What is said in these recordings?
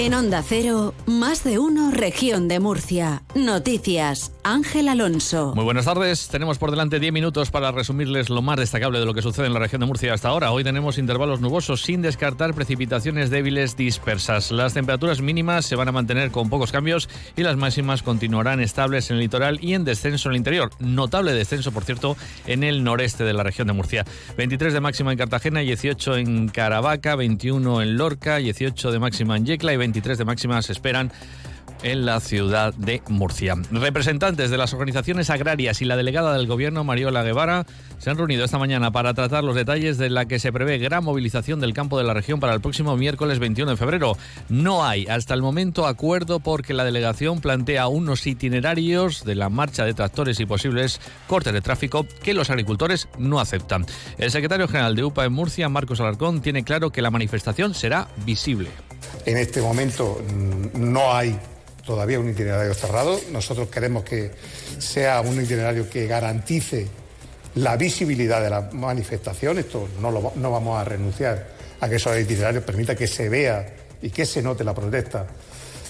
En Onda Cero, más de uno, región de Murcia. Noticias, Ángel Alonso. Muy buenas tardes. Tenemos por delante 10 minutos para resumirles lo más destacable de lo que sucede en la región de Murcia hasta ahora. Hoy tenemos intervalos nubosos sin descartar precipitaciones débiles dispersas. Las temperaturas mínimas se van a mantener con pocos cambios y las máximas continuarán estables en el litoral y en descenso en el interior. Notable descenso, por cierto, en el noreste de la región de Murcia. 23 de máxima en Cartagena, 18 en Caravaca, 21 en Lorca, 18 de máxima en Yecla y 23 de máxima se esperan en la ciudad de Murcia. Representantes de las organizaciones agrarias y la delegada del gobierno, Mariola Guevara, se han reunido esta mañana para tratar los detalles de la que se prevé gran movilización del campo de la región para el próximo miércoles 21 de febrero. No hay hasta el momento acuerdo porque la delegación plantea unos itinerarios de la marcha de tractores y posibles cortes de tráfico que los agricultores no aceptan. El secretario general de UPA en Murcia, Marcos Alarcón, tiene claro que la manifestación será visible. En este momento mm, no hay todavía un itinerario cerrado. Nosotros queremos que sea un itinerario que garantice la visibilidad de la manifestación. Esto no, vamos a renunciar a que esos itinerarios permita que se vea y que se note la protesta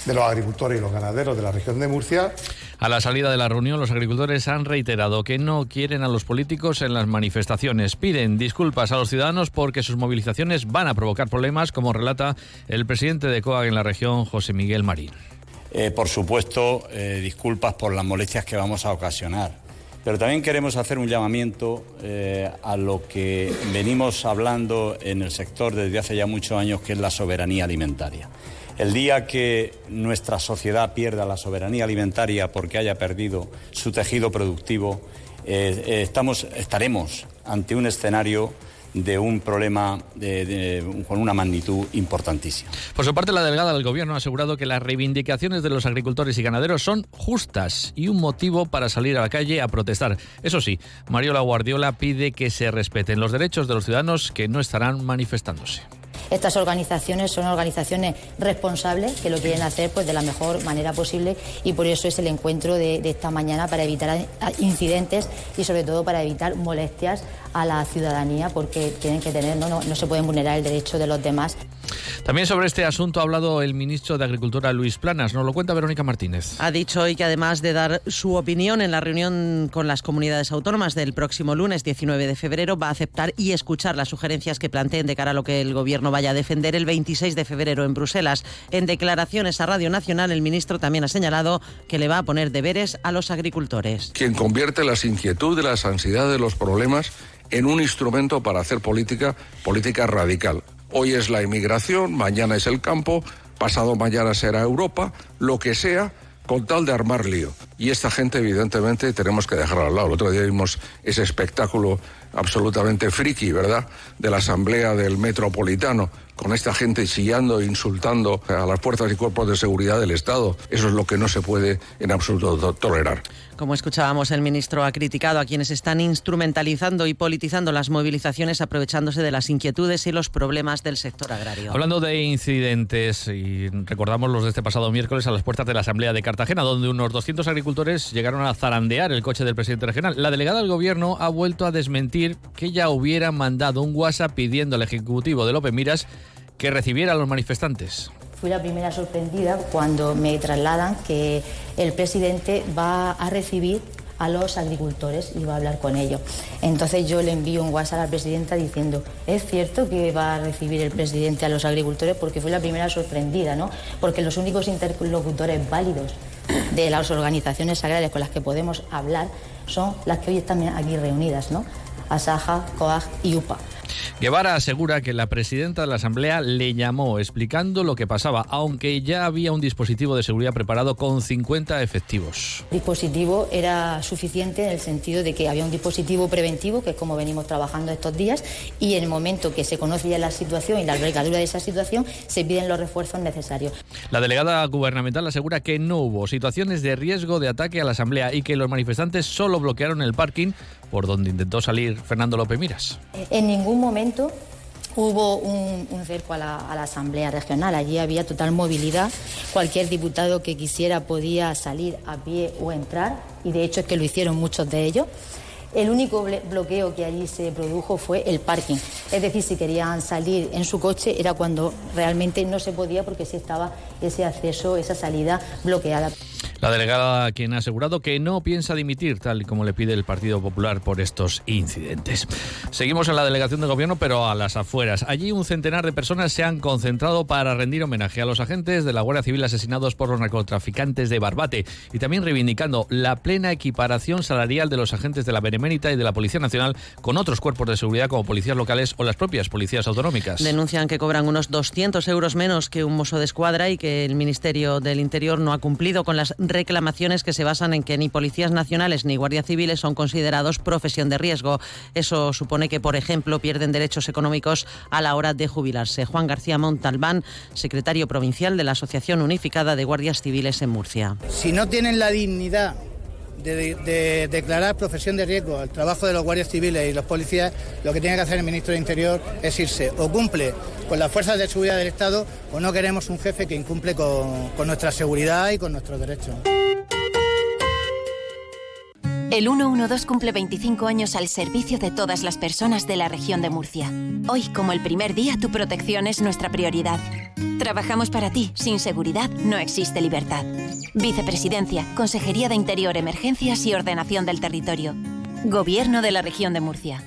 de los agricultores y los ganaderos de la región de Murcia. A la salida de la reunión, los agricultores han reiterado que no quieren a los políticos en las manifestaciones. Piden disculpas a los ciudadanos porque sus movilizaciones van a provocar problemas, como relata el presidente de COAG en la región, José Miguel Marín. Eh, por supuesto, eh, disculpas por las molestias que vamos a ocasionar. Pero también queremos hacer un llamamiento eh, a lo que venimos hablando en el sector desde hace ya muchos años, que es la soberanía alimentaria. El día que nuestra sociedad pierda la soberanía alimentaria porque haya perdido su tejido productivo, estamos, estaremos ante un escenario de un problema con una magnitud importantísima. Por su parte, la delegada del Gobierno ha asegurado que las reivindicaciones de los agricultores y ganaderos son justas y un motivo para salir a la calle a protestar. Eso sí, Mariola Guardiola pide que se respeten los derechos de los ciudadanos que no estarán manifestándose. Estas organizaciones son organizaciones responsables que lo quieren hacer pues, de la mejor manera posible y por eso es el encuentro de, de esta mañana para evitar incidentes y sobre todo para evitar molestias a la ciudadanía porque tienen que tener, no, no, no se pueden vulnerar el derecho de los demás. También sobre este asunto ha hablado el ministro de Agricultura Luis Planas. Nos lo cuenta Verónica Martínez. Ha dicho hoy que además de dar su opinión en la reunión con las comunidades autónomas del próximo lunes 19 de febrero, va a aceptar y escuchar las sugerencias que planteen de cara a lo que el gobierno vaya a defender el 26 de febrero en Bruselas. En declaraciones a Radio Nacional, el ministro también ha señalado que le va a poner deberes a los agricultores. Quien convierte las inquietudes, las ansiedades, los problemas en un instrumento para hacer política, política radical. Hoy es la inmigración, mañana es el campo, pasado mañana será Europa, lo que sea, con tal de armar lío. Y esta gente, evidentemente, tenemos que dejarla al lado. El otro día vimos ese espectáculo absolutamente friki, ¿verdad?, de la Asamblea del Metropolitano, con esta gente chillando e insultando a las fuerzas y cuerpos de seguridad del Estado. Eso es lo que no se puede en absoluto tolerar. Como escuchábamos, el ministro ha criticado a quienes están instrumentalizando y politizando las movilizaciones, aprovechándose de las inquietudes y los problemas del sector agrario. Hablando de incidentes, y recordamos los de este pasado miércoles a las puertas de la Asamblea de Cartagena, donde unos 200 agricultores llegaron a zarandear el coche del presidente regional. La delegada del gobierno ha vuelto a desmentir que ya hubiera mandado un WhatsApp pidiendo al ejecutivo de López Miras que recibiera a los manifestantes. Fui la primera sorprendida cuando me trasladan que el presidente va a recibir a los agricultores y va a hablar con ellos. Entonces yo le envío un WhatsApp a la presidenta diciendo, ¿es cierto que va a recibir el presidente a los agricultores? Porque fui la primera sorprendida, ¿no? Porque los únicos interlocutores válidos de las organizaciones agrarias con las que podemos hablar son las que hoy están aquí reunidas, ¿no? Asaja, COAG y UPA. Guevara asegura que la presidenta de la Asamblea le llamó explicando lo que pasaba, aunque ya había un dispositivo de seguridad preparado con 50 efectivos. El dispositivo era suficiente en el sentido de que había un dispositivo preventivo, que es como venimos trabajando estos días, y en el momento que se conoce ya la situación y la envergadura de esa situación, se piden los refuerzos necesarios. La delegada gubernamental asegura que no hubo situaciones de riesgo de ataque a la Asamblea y que los manifestantes solo bloquearon el parking por donde intentó salir Fernando López Miras. En ningún momento hubo un, cerco a la, Asamblea Regional. Allí había total movilidad. Cualquier diputado que quisiera podía salir a pie o entrar, y de hecho es que lo hicieron muchos de ellos. El único bloqueo que allí se produjo fue el parking. Es decir, si querían salir en su coche era cuando realmente no se podía porque sí estaba ese acceso, esa salida bloqueada. La delegada quien ha asegurado que no piensa dimitir, tal y como le pide el Partido Popular por estos incidentes. Seguimos en la delegación de gobierno, pero a las afueras. Allí un centenar de personas se han concentrado para rendir homenaje a los agentes de la Guardia Civil asesinados por los narcotraficantes de Barbate y también reivindicando la plena equiparación salarial de los agentes de la Benemérita y de la Policía Nacional con otros cuerpos de seguridad como policías locales o las propias policías autonómicas. Denuncian que cobran unos 200 euros menos que un mozo de escuadra y que el Ministerio del Interior no ha cumplido con las reclamaciones que se basan en que ni policías nacionales ni guardias civiles son considerados profesión de riesgo. Eso supone que, por ejemplo, pierden derechos económicos a la hora de jubilarse. Juan García Montalbán, secretario provincial de la Asociación Unificada de Guardias Civiles en Murcia. Si no tienen la dignidad de, declarar profesión de riesgo al trabajo de los guardias civiles y los policías, lo que tiene que hacer el ministro de Interior es irse o cumple con las fuerzas de seguridad del Estado o no queremos un jefe que incumple con, con nuestra seguridad y con nuestros derechos. El 112 cumple 25 años al servicio de todas las personas de la región de Murcia. Hoy, como el primer día, tu protección es nuestra prioridad. Trabajamos para ti. Sin seguridad no existe libertad. Vicepresidencia, Consejería de Interior, Emergencias y Ordenación del Territorio. Gobierno de la región de Murcia.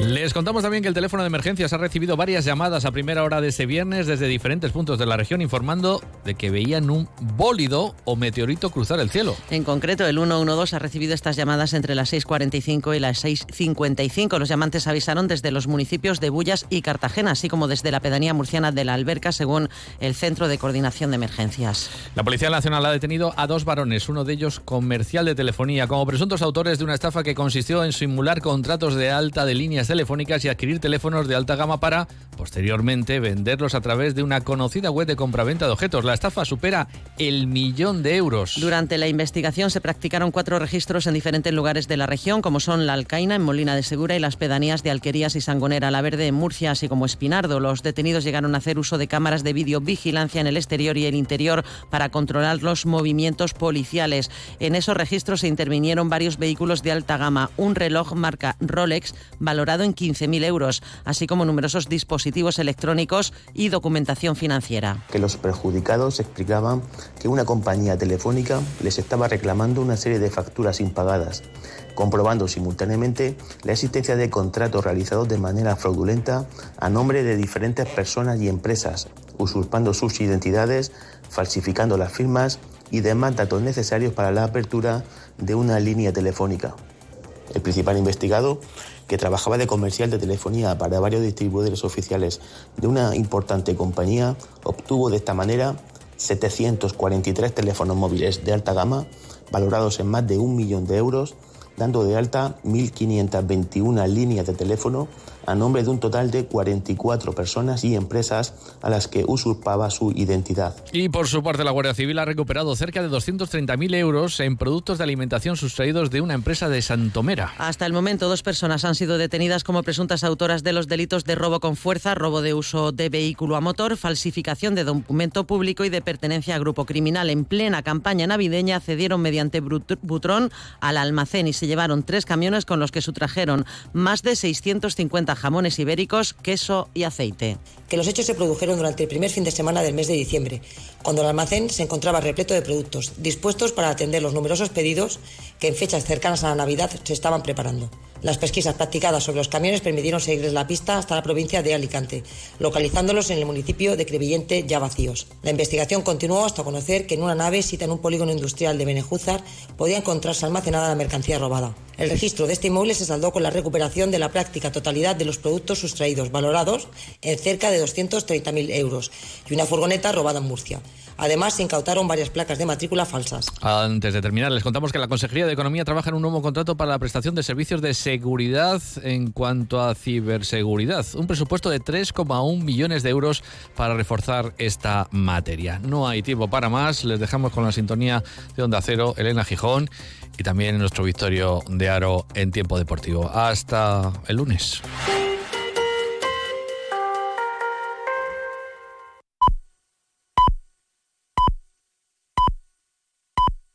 Les contamos también que el teléfono de emergencias ha recibido varias llamadas a primera hora de este viernes desde diferentes puntos de la región informando de que veían un bólido o meteorito cruzar el cielo. En concreto, el 112 ha recibido estas llamadas entre las 6.45 y las 6.55. Los llamantes avisaron desde los municipios de Bullas y Cartagena, así como desde la pedanía murciana de la Alberca, según el Centro de Coordinación de Emergencias. La Policía Nacional ha detenido a dos varones, uno de ellos comercial de telefonía, como presuntos autores de una estafa que consistió en simular contratos de alta de líneas telefónicas y adquirir teléfonos de alta gama para, posteriormente, venderlos a través de una conocida web de compraventa de objetos. La estafa supera el millón de euros. Durante la investigación se practicaron cuatro registros en diferentes lugares de la región, como son La Alcaina, en Molina de Segura, y las pedanías de Alquerías y Sangonera La Verde, en Murcia, así como Espinardo. Los detenidos llegaron a hacer uso de cámaras de videovigilancia en el exterior y el interior para controlar los movimientos policiales. En esos registros se intervinieron varios vehículos de alta gama, un reloj marca Rolex valorado en 15.000 euros, así como numerosos dispositivos electrónicos y documentación financiera. Que los perjudicados explicaban que una compañía telefónica les estaba reclamando una serie de facturas impagadas, comprobando simultáneamente la existencia de contratos realizados de manera fraudulenta a nombre de diferentes personas y empresas, usurpando sus identidades, falsificando las firmas y demás datos necesarios para la apertura de una línea telefónica. El principal investigado que trabajaba de comercial de telefonía para varios distribuidores oficiales de una importante compañía, obtuvo de esta manera 743 teléfonos móviles de alta gama, valorados en más de un millón de euros, dando de alta 1.521 líneas de teléfono a nombre de un total de 44 personas y empresas a las que usurpaba su identidad. Y por su parte, la Guardia Civil ha recuperado cerca de 230.000 euros en productos de alimentación sustraídos de una empresa de Santomera. Hasta el momento, dos personas han sido detenidas como presuntas autoras de los delitos de robo con fuerza, robo de uso de vehículo a motor, falsificación de documento público y de pertenencia a grupo criminal. En plena campaña navideña accedieron mediante butrón al almacén y se llevaron tres camiones con los que sustrajeron más de 650 jamones ibéricos, queso y aceite. Que los hechos se produjeron durante el primer fin de semana del mes de diciembre, cuando el almacén se encontraba repleto de productos, dispuestos para atender los numerosos pedidos que en fechas cercanas a la Navidad se estaban preparando. Las pesquisas practicadas sobre los camiones permitieron seguirles la pista hasta la provincia de Alicante, localizándolos en el municipio de Crevillente ya vacíos. La investigación continuó hasta conocer que en una nave cita en un polígono industrial de Benejúzar podía encontrarse almacenada la mercancía robada. El registro de este inmueble se saldó con la recuperación de la práctica totalidad de los productos sustraídos, valorados en cerca de 230.000 euros, y una furgoneta robada en Murcia. Además, se incautaron varias placas de matrícula falsas. Antes de terminar, les contamos que la Consejería de Economía trabaja en un nuevo contrato para la prestación de servicios de seguridad en cuanto a ciberseguridad. Un presupuesto de 3,1 millones de euros para reforzar esta materia. No hay tiempo para más. Les dejamos con la sintonía de Onda Cero, Elena Gijón y también nuestro Victorio de Aro en tiempo deportivo. Hasta el lunes.